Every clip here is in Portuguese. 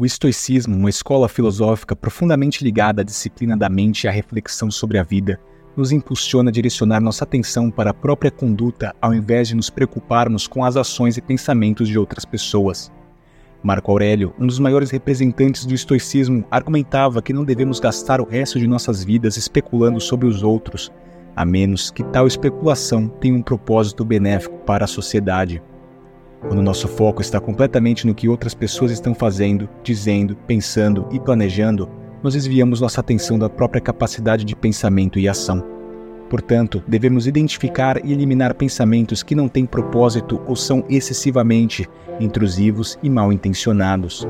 O estoicismo, uma escola filosófica profundamente ligada à disciplina da mente e à reflexão sobre a vida, nos impulsiona a direcionar nossa atenção para a própria conduta ao invés de nos preocuparmos com as ações e pensamentos de outras pessoas. Marco Aurélio, um dos maiores representantes do estoicismo, argumentava que não devemos gastar o resto de nossas vidas especulando sobre os outros, a menos que tal especulação tenha um propósito benéfico para a sociedade. Quando nosso foco está completamente no que outras pessoas estão fazendo, dizendo, pensando e planejando, nós desviamos nossa atenção da própria capacidade de pensamento e ação. Portanto, devemos identificar e eliminar pensamentos que não têm propósito ou são excessivamente intrusivos e mal intencionados.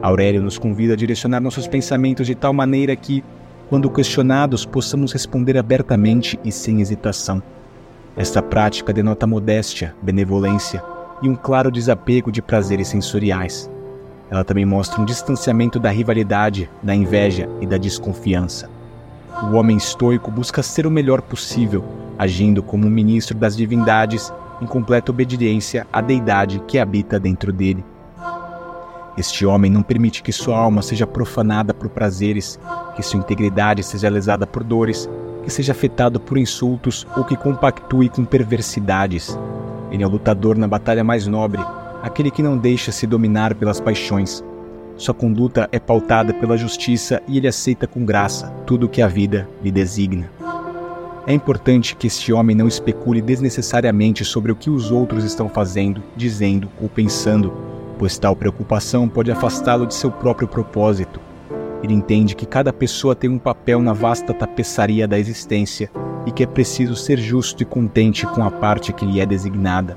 Aurélio nos convida a direcionar nossos pensamentos de tal maneira que, quando questionados, possamos responder abertamente e sem hesitação. Esta prática denota modéstia, benevolência e um claro desapego de prazeres sensoriais. Ela também mostra um distanciamento da rivalidade, da inveja e da desconfiança. O homem estoico busca ser o melhor possível, agindo como um ministro das divindades em completa obediência à deidade que habita dentro dele. Este homem não permite que sua alma seja profanada por prazeres, que sua integridade seja lesada por dores, que seja afetado por insultos ou que compactue com perversidades. Ele é o lutador na batalha mais nobre, aquele que não deixa se dominar pelas paixões. Sua conduta é pautada pela justiça e ele aceita com graça tudo o que a vida lhe designa. É importante que este homem não especule desnecessariamente sobre o que os outros estão fazendo, dizendo ou pensando, pois tal preocupação pode afastá-lo de seu próprio propósito. Ele entende que cada pessoa tem um papel na vasta tapeçaria da existência e que é preciso ser justo e contente com a parte que lhe é designada.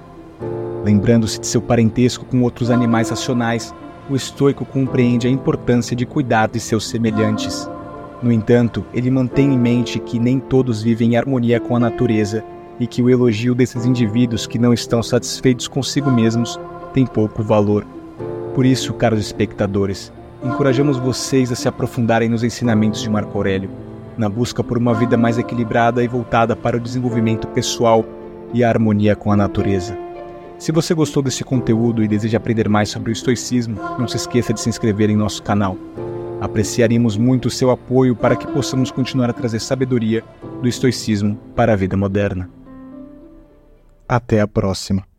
Lembrando-se de seu parentesco com outros animais racionais, o estoico compreende a importância de cuidar de seus semelhantes. No entanto, ele mantém em mente que nem todos vivem em harmonia com a natureza e que o elogio desses indivíduos que não estão satisfeitos consigo mesmos tem pouco valor. Por isso, caros espectadores, encorajamos vocês a se aprofundarem nos ensinamentos de Marco Aurélio na busca por uma vida mais equilibrada e voltada para o desenvolvimento pessoal e a harmonia com a natureza. Se você gostou desse conteúdo e deseja aprender mais sobre o estoicismo, não se esqueça de se inscrever em nosso canal. Apreciaríamos muito o seu apoio para que possamos continuar a trazer sabedoria do estoicismo para a vida moderna. Até a próxima!